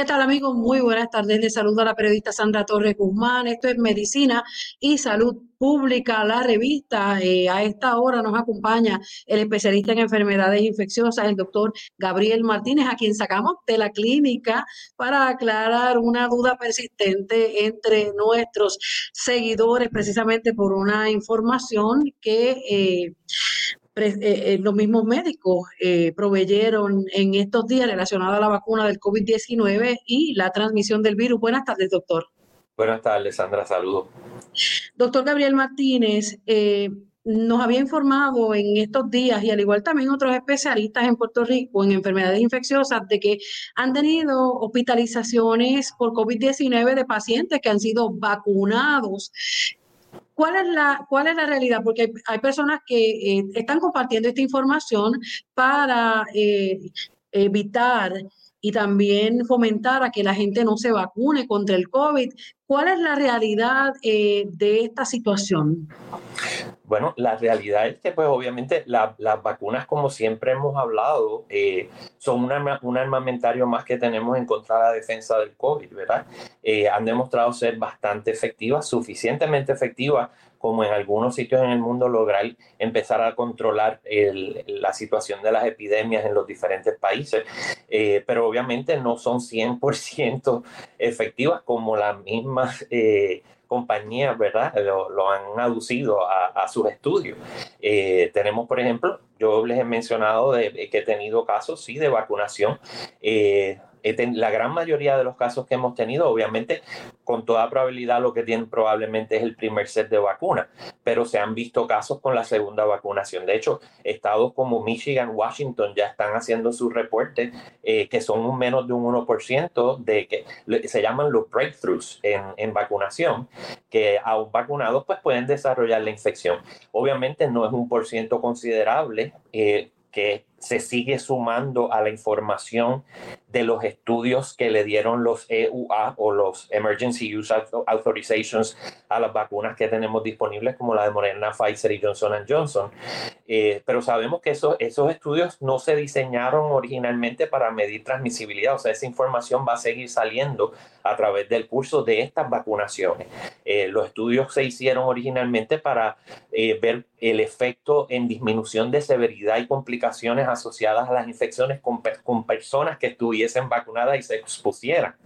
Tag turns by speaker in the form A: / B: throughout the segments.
A: ¿Qué tal amigos? Muy buenas tardes. Les saludo a la periodista Sandra Torres Guzmán. Esto es Medicina y Salud Pública, la revista. Eh, a esta hora nos acompaña el especialista en enfermedades infecciosas, el doctor Gabriel Martínez, a quien sacamos de la clínica para aclarar una duda persistente entre nuestros seguidores, precisamente por una información que... Eh, eh, eh, los mismos médicos eh, proveyeron en estos días relacionada a la vacuna del COVID-19 y la transmisión del virus. Buenas tardes, doctor.
B: Buenas tardes, Sandra, saludos.
A: Doctor Gabriel Martínez, nos había informado en estos días y al igual también otros especialistas en Puerto Rico en enfermedades infecciosas de que han tenido hospitalizaciones por COVID-19 de pacientes que han sido vacunados ¿Cuál es la, cuál es la realidad? Porque hay, personas que eh, están compartiendo esta información para eh, evitar y también fomentar a que la gente no se vacune contra el COVID. ¿Cuál es la realidad eh, de esta situación?
B: Bueno, la realidad es que pues obviamente las vacunas, como siempre hemos hablado, eh, son un armamentario más que tenemos en contra de la defensa del COVID, ¿verdad? Eh, han demostrado ser bastante efectivas, suficientemente efectivas como en algunos sitios en el mundo lograr empezar a controlar la situación de las epidemias en los diferentes países, eh, pero obviamente no son 100% efectivas como las eh, compañías, ¿verdad? Lo, han aducido a, sus estudios. Eh, tenemos, por ejemplo, yo les he mencionado que he tenido casos, sí, de vacunación la gran mayoría de los casos que hemos tenido, obviamente, con toda probabilidad lo que tienen probablemente es el primer set de vacuna, pero se han visto casos con la segunda vacunación. De hecho, estados como Michigan, Washington ya están haciendo sus reportes eh, que son un menos de un 1% de que se llaman los breakthroughs en, en vacunación, que aún vacunados pues pueden desarrollar la infección. Obviamente no es un por ciento considerable. Eh, que se sigue sumando a la información de los estudios que le dieron los EUA o los Emergency Use Authorizations a las vacunas que tenemos disponibles, como la de Moderna, Pfizer y Johnson Johnson. Eh, pero sabemos que esos, esos estudios no se diseñaron originalmente para medir transmisibilidad, o sea, esa información va a seguir saliendo a través del curso de estas vacunaciones. Eh, los estudios se hicieron originalmente para eh, ver el efecto en disminución de severidad y complicaciones asociadas a las infecciones con, con personas que estuviesen vacunadas y se expusieran,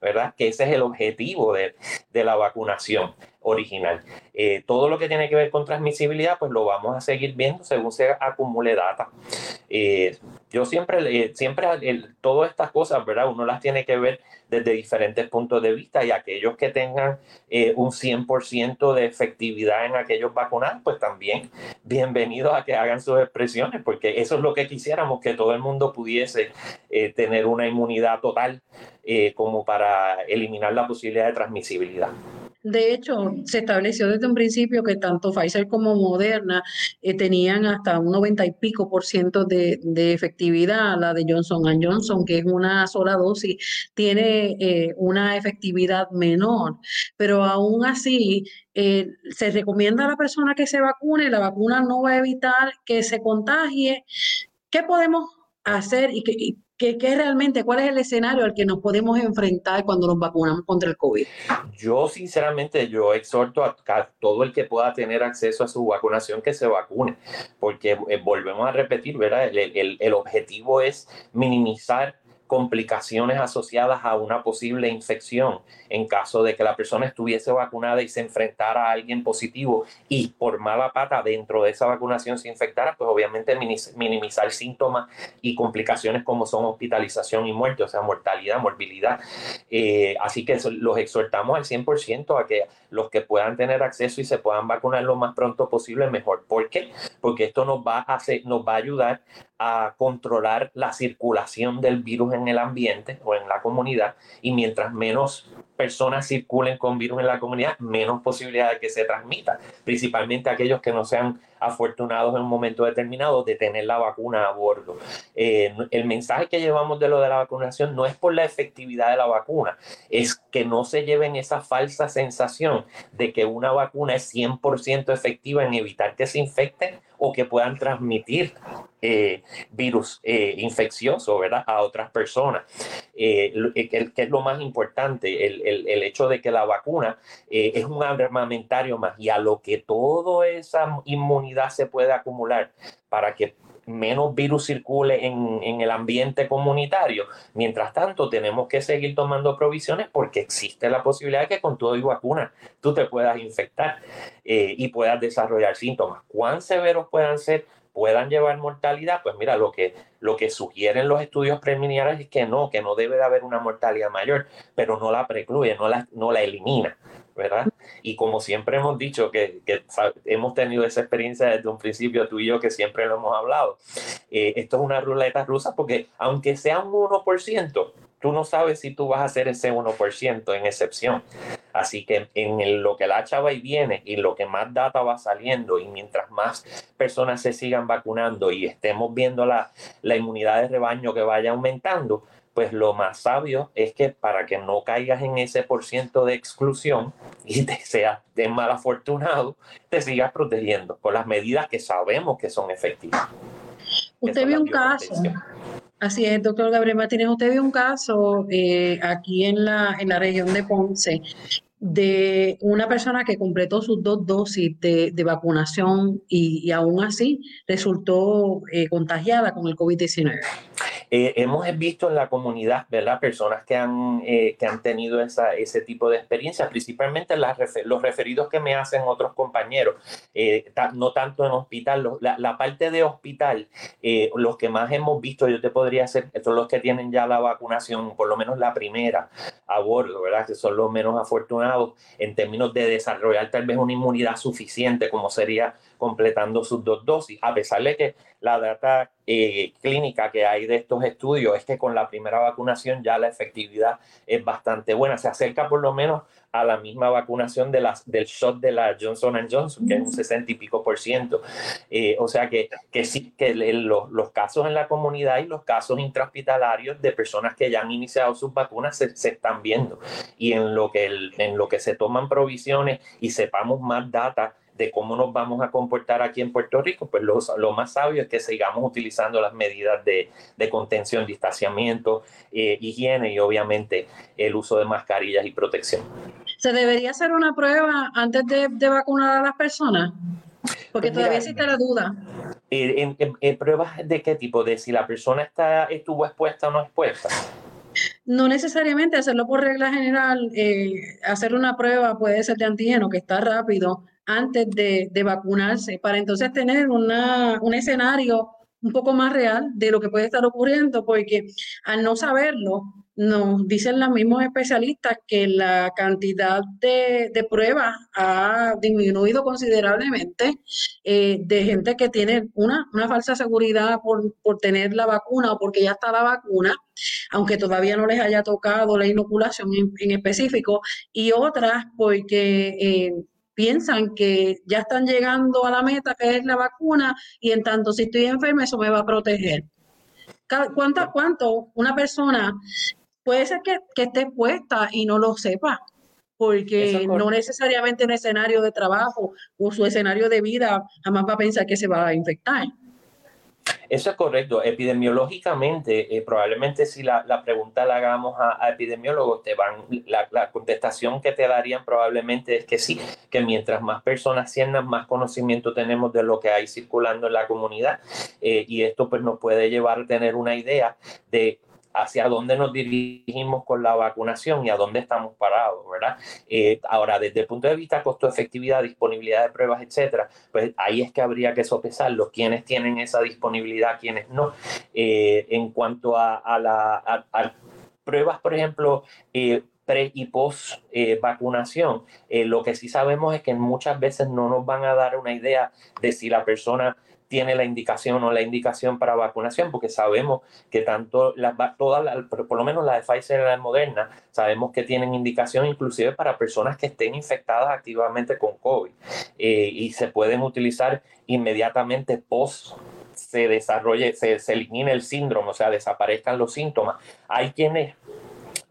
B: ¿verdad? Que ese es el objetivo de, de la vacunación original. Eh, todo lo que tiene que ver con transmisibilidad, pues lo vamos a seguir viendo según se acumule data. Eh, yo siempre, siempre todas estas cosas, ¿verdad? Uno las tiene que ver desde diferentes puntos de vista y aquellos que tengan eh, un 100% de efectividad en aquellos vacunados, pues también bienvenidos a que hagan sus expresiones, porque eso es lo que quisiéramos, que todo el mundo pudiese tener una inmunidad total como para eliminar la posibilidad de transmisibilidad.
A: De hecho, se estableció desde un principio que tanto Pfizer como Moderna eh, tenían hasta un 90 y pico por ciento de, efectividad. La de Johnson Johnson, que es una sola dosis, tiene eh, una efectividad menor. Pero aún así, eh, se recomienda a la persona que se vacune. La vacuna no va a evitar que se contagie. ¿Qué podemos hacer y, que, ¿Qué, ¿Qué, realmente, cuál es el escenario al que nos podemos enfrentar cuando nos vacunamos contra el COVID?
B: Yo, sinceramente, yo exhorto a, todo el que pueda tener acceso a su vacunación que se vacune, porque eh, volvemos a repetir, ¿verdad? El, el, el objetivo es minimizar complicaciones asociadas a una posible infección en caso de que la persona estuviese vacunada y se enfrentara a alguien positivo y por mala pata dentro de esa vacunación se infectara, pues obviamente minimizar síntomas y complicaciones como son hospitalización y muerte, o sea, mortalidad, morbilidad. Eh, así que los exhortamos al 100% a que los que puedan tener acceso y se puedan vacunar lo más pronto posible, mejor. ¿Por qué? Porque esto nos va a, hacer, nos va a ayudar a controlar la circulación del virus en el ambiente o en la comunidad. Y mientras menos personas circulen con virus en la comunidad, menos posibilidad de que se transmita, principalmente aquellos que no sean afortunados en un momento determinado de tener la vacuna a bordo. Eh, el mensaje que llevamos de lo de la vacunación no es por la efectividad de la vacuna, es que no se lleven esa falsa sensación de que una vacuna es 100% efectiva en evitar que se infecten o que puedan transmitir eh, virus eh, infeccioso ¿verdad? a otras personas. Eh, que, es lo más importante, el, el, el hecho de que la vacuna es un armamentario más y a lo que toda esa inmunidad se puede acumular para que menos virus circule en, el ambiente comunitario. Mientras tanto, tenemos que seguir tomando provisiones porque existe la posibilidad de que con todo y vacuna tú te puedas infectar eh, y puedas desarrollar síntomas. ¿Cuán severos puedan ser? Puedan llevar mortalidad, pues mira, lo que, lo que sugieren los estudios preliminares es que no, que no debe de haber una mortalidad mayor, pero no la precluye, no la, no la elimina. ¿verdad? Y como siempre hemos dicho que, que, hemos tenido esa experiencia desde un principio, tú y yo, que siempre lo hemos hablado, eh, esto es una ruleta rusa porque aunque sea un 1%, tú no sabes si tú vas a hacer ese 1% en excepción. Así que en lo que la chava y viene y lo que más data va saliendo y mientras más personas se sigan vacunando y estemos viendo la, la inmunidad de rebaño que vaya aumentando, pues lo más sabio es que para que no caigas en ese por ciento de exclusión y te seas de mal afortunado, te sigas protegiendo con las medidas que sabemos que son efectivas.
A: Usted vio un caso, así es, doctor Gabriel Martínez, usted vio un caso eh, aquí en la, en la región de Ponce de una persona que completó sus dos dosis de, de vacunación y, y, aún así resultó eh, contagiada con el COVID-19.
B: Eh, hemos visto en la comunidad, ¿verdad? Personas que han, eh, que han tenido esa, ese tipo de experiencias, principalmente los referidos que me hacen otros compañeros, eh, no tanto en hospital, la, la, parte de hospital, los que más hemos visto, yo te podría hacer, son los que tienen ya la vacunación, por lo menos la primera a bordo, ¿verdad? Que son los menos afortunados en términos de desarrollar tal vez una inmunidad suficiente, como sería completando sus dos dosis, a pesar de que la data eh, clínica que hay de estos estudios es que con la primera vacunación ya la efectividad es bastante buena, se acerca por lo menos a la misma vacunación de las, del shot de la Johnson Johnson, que es un 60 y pico por ciento. Eh, o sea que, que sí, que los, los, casos en la comunidad y los casos intrahospitalarios de personas que ya han iniciado sus vacunas se, se están viendo. Y en lo, que el, en lo que se toman provisiones y sepamos más data de cómo nos vamos a comportar aquí en Puerto Rico, pues lo, lo más sabio es que sigamos utilizando las medidas de, de contención, distanciamiento, eh, higiene y obviamente el uso de mascarillas y protección.
A: ¿Se debería hacer una prueba antes de, de vacunar a las personas? Porque pues todavía existe la duda.
B: En, en, en, pruebas de qué tipo? De si la persona está, estuvo expuesta o no expuesta.
A: No necesariamente hacerlo por regla general, eh, hacer una prueba puede ser de antígeno, que está rápido, antes de, de vacunarse, para entonces tener una, un escenario un poco más real de lo que puede estar ocurriendo, porque al no saberlo, nos dicen los mismos especialistas que la cantidad de, de pruebas ha disminuido considerablemente eh, de gente que tiene una, una falsa seguridad por, por, tener la vacuna o porque ya está la vacuna, aunque todavía no les haya tocado la inoculación en, específico, y otras porque... Eh, piensan que ya están llegando a la meta que es la vacuna y en tanto si estoy enferma eso me va a proteger. ¿Cuánto, cuánto una persona puede ser que, que esté puesta y no lo sepa? Porque no necesariamente un escenario de trabajo o su escenario de vida jamás va a pensar que se va a infectar.
B: Eso es correcto. Epidemiológicamente, eh, probablemente si la, la, pregunta la hagamos a, epidemiólogos, te van, la, la, contestación que te darían probablemente es que sí, que mientras más personas sientan, más conocimiento tenemos de lo que hay circulando en la comunidad. Eh, y esto pues nos puede llevar a tener una idea de hacia dónde nos dirigimos con la vacunación y a dónde estamos parados, ¿verdad? Eh, ahora, desde el punto de vista costo-efectividad, disponibilidad de pruebas, etcétera, pues ahí es que habría que sopesarlo, quiénes tienen esa disponibilidad, quiénes no. Eh, en cuanto a, a pruebas, por ejemplo, eh, pre y post vacunación, lo que sí sabemos es que muchas veces no nos van a dar una idea de si la persona tiene la indicación o la indicación para vacunación, porque sabemos que tanto las todas, por lo menos la de Pfizer y la de Moderna, sabemos que tienen indicación inclusive para personas que estén infectadas activamente con COVID eh, y se pueden utilizar inmediatamente post se desarrolle, se, se elimine el síndrome, o sea, desaparezcan los síntomas. Hay quienes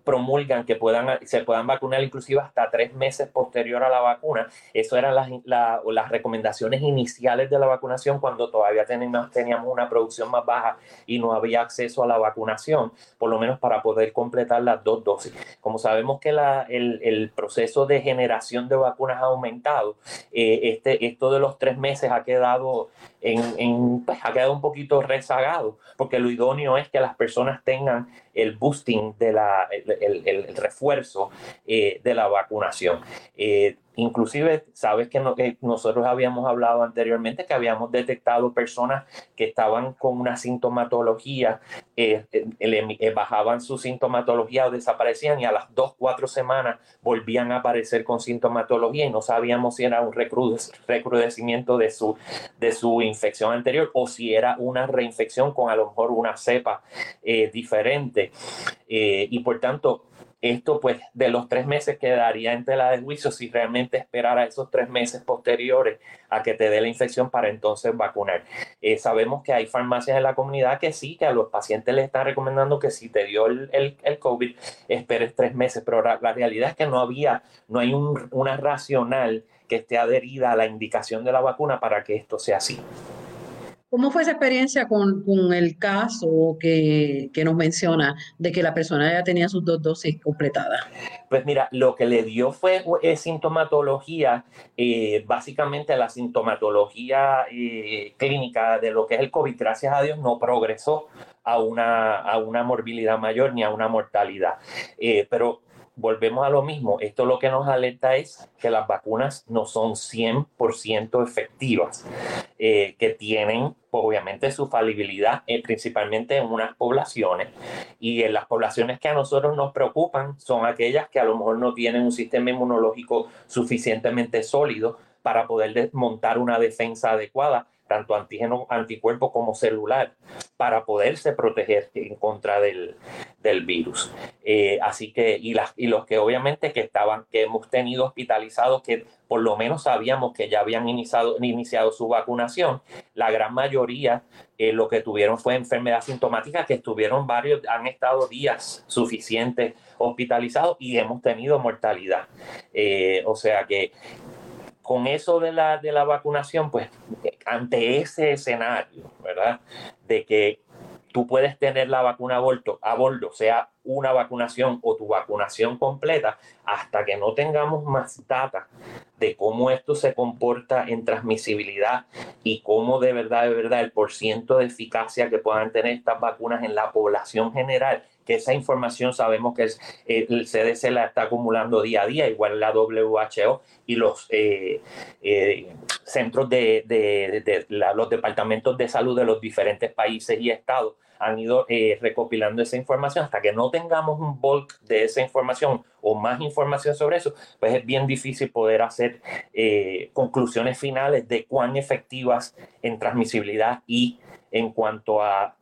B: promulgan que puedan, se puedan vacunar inclusive hasta tres meses posterior a la vacuna. Eso eran las, las recomendaciones iniciales de la vacunación cuando todavía teníamos, teníamos una producción más baja y no había acceso a la vacunación, por lo menos para poder completar las dos dosis. Como sabemos que la, el, el, proceso de generación de vacunas ha aumentado, eh, este, esto de los tres meses ha quedado en, pues, ha quedado un poquito rezagado, porque lo idóneo es que las personas tengan el boosting, de la, el, el, refuerzo eh, de la vacunación. Eh, Inclusive, sabes que, nosotros habíamos hablado anteriormente que habíamos detectado personas que estaban con una sintomatología, eh, eh, eh, bajaban su sintomatología o desaparecían y a las dos, cuatro semanas volvían a aparecer con sintomatología y no sabíamos si era un recrudecimiento de su, de su infección anterior o si era una reinfección con a lo mejor una cepa diferente. y por tanto, esto pues de los tres meses quedaría en tela de juicio si realmente esperara esos tres meses posteriores a que te dé la infección para entonces vacunar. Eh, sabemos que hay farmacias en la comunidad que sí, que a los pacientes les están recomendando que si te dio el, el, COVID, esperes tres meses, pero la, realidad es que no había, no hay un, una racional que esté adherida a la indicación de la vacuna para que esto sea así.
A: ¿Cómo fue esa experiencia con, con el caso que, que, nos menciona de que la persona ya tenía sus dos dosis completadas?
B: Pues mira, lo que le dio fue eh, sintomatología, eh, básicamente la sintomatología eh, clínica de lo que es el COVID, gracias a Dios, no progresó a una, a una morbilidad mayor ni a una mortalidad. pero volvemos a lo mismo. Esto lo que nos alerta es que las vacunas no son 100% efectivas, eh, que tienen pues, obviamente su falibilidad, eh, principalmente en unas poblaciones. Y en las poblaciones que a nosotros nos preocupan son aquellas que a lo mejor no tienen un sistema inmunológico suficientemente sólido para poder desmontar una defensa adecuada tanto antígeno, anticuerpo como celular, para poderse proteger en contra del, del virus. Eh, así que, y, las, y los que obviamente que estaban, que hemos tenido hospitalizados, que por lo menos sabíamos que ya habían iniciado, iniciado su vacunación, la gran mayoría eh, lo que tuvieron fue enfermedad sintomática, que estuvieron varios, han estado días suficientes hospitalizados y hemos tenido mortalidad. Eh, o sea que con eso de la, de la vacunación, pues ante ese escenario, ¿verdad? De que tú puedes tener la vacuna a bordo, a bordo, sea una vacunación o tu vacunación completa, hasta que no tengamos más data de cómo esto se comporta en transmisibilidad y cómo de verdad, de verdad, el porciento de eficacia que puedan tener estas vacunas en la población general que esa información sabemos que el CDC la está acumulando día a día, igual la WHO y los eh, eh, centros de, los departamentos de salud de los diferentes países y estados han ido eh, recopilando esa información hasta que no tengamos un bulk de esa información o más información sobre eso, pues es bien difícil poder hacer conclusiones finales de cuán efectivas en transmisibilidad y en cuanto a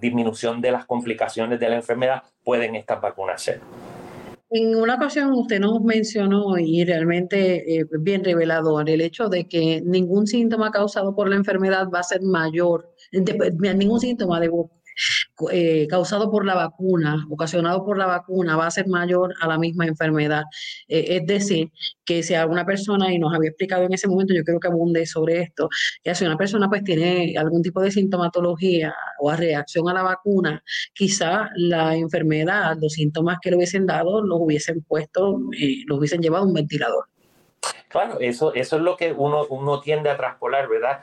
B: disminución de las complicaciones de la enfermedad pueden estas vacunas ser.
A: En una ocasión usted nos mencionó y realmente eh, bien revelador el hecho de que ningún síntoma causado por la enfermedad va a ser mayor, ningún síntoma de, eh, causado por la vacuna, ocasionado por la vacuna, va a ser mayor a la misma enfermedad. Eh, es decir, que si alguna persona, y nos había explicado en ese momento, yo creo que abunde sobre esto, que si una persona pues tiene algún tipo de sintomatología o reacción a la vacuna, quizá la enfermedad, los síntomas que le hubiesen dado, los hubiesen puesto, eh, los hubiesen llevado a un ventilador.
B: Claro, eso, eso es lo que uno, uno tiende a traspolar, ¿verdad?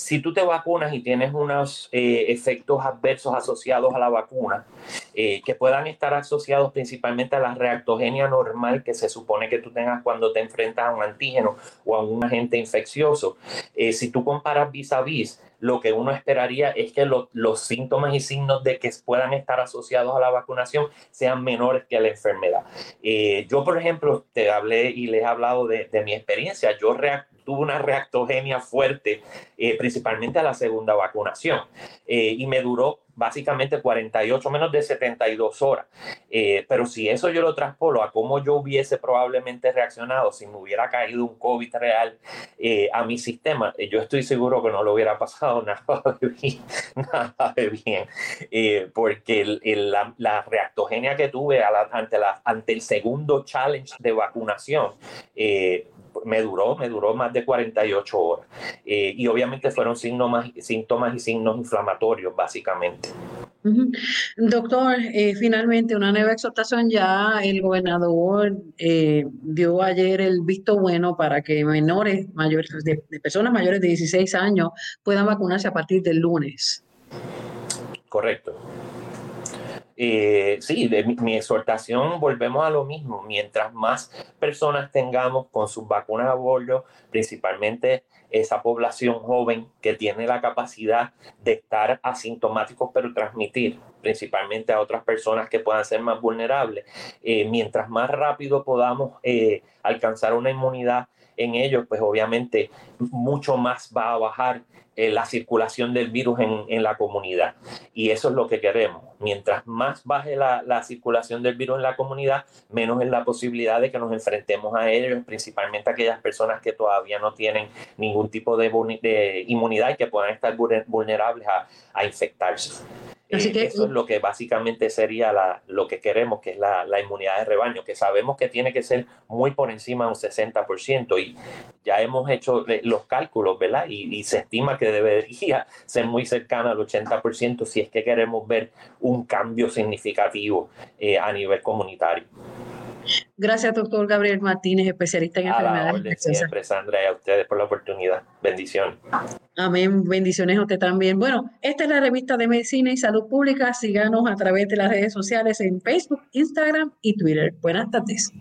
B: Si tú te vacunas y tienes unos eh, efectos adversos asociados a la vacuna, eh, que puedan estar asociados principalmente a la reactogenia normal que se supone que tú tengas cuando te enfrentas a un antígeno o a un agente infeccioso, eh, si tú comparas vis a vis, lo que uno esperaría es que los síntomas y signos de que puedan estar asociados a la vacunación sean menores que la enfermedad. yo, por ejemplo, te hablé y les he hablado de, de mi experiencia. Yo tuve una reactogenia fuerte, eh, principalmente a la segunda vacunación. Eh, y me duró básicamente 48 menos de 72 horas. Eh, pero si eso yo lo traspolo a cómo yo hubiese probablemente reaccionado si me hubiera caído un COVID real eh, a mi sistema, eh, yo estoy seguro que no lo hubiera pasado nada de bien, nada de bien porque la, reactogenia que tuve ante el segundo challenge de vacunación, me duró, me duró más de 48 horas. Eh, y obviamente fueron síntomas, síntomas y signos inflamatorios, básicamente.
A: Doctor, eh, finalmente una nueva exhortación ya el gobernador eh, dio ayer el visto bueno para que menores mayores, de, de personas mayores de 16 años puedan vacunarse a partir del lunes.
B: Correcto. Eh, sí, mi, exhortación volvemos a lo mismo. Mientras más personas tengamos con sus vacunas a bordo, principalmente esa población joven que tiene la capacidad de estar asintomáticos pero transmitir principalmente a otras personas que puedan ser más vulnerables, eh, mientras más rápido podamos eh, alcanzar una inmunidad en ellos, pues obviamente mucho más va a bajar eh, la circulación del virus en, la comunidad. Y eso es lo que queremos. Mientras más baje la, circulación del virus en la comunidad, menos es la posibilidad de que nos enfrentemos a ellos, principalmente aquellas personas que todavía no tienen ningún tipo de, inmunidad y que puedan estar vulnerables a infectarse. Así que, eso es lo que básicamente sería la, lo que queremos, que es la, la, inmunidad de rebaño, que sabemos que tiene que ser muy por encima de un 60% y ya hemos hecho los cálculos, ¿verdad? Y, y se estima que debería ser muy cercana al 80% si es que queremos ver un cambio significativo eh, a nivel comunitario.
A: Gracias, doctor Gabriel Martínez, especialista en enfermedades.
B: siempre, Sandra, y a ustedes por la oportunidad. Bendiciones.
A: Amén. Bendiciones a usted también. Bueno, esta es la revista de Medicina y Salud Pública. Síganos a través de las redes sociales en Facebook, Instagram y Twitter. Buenas tardes.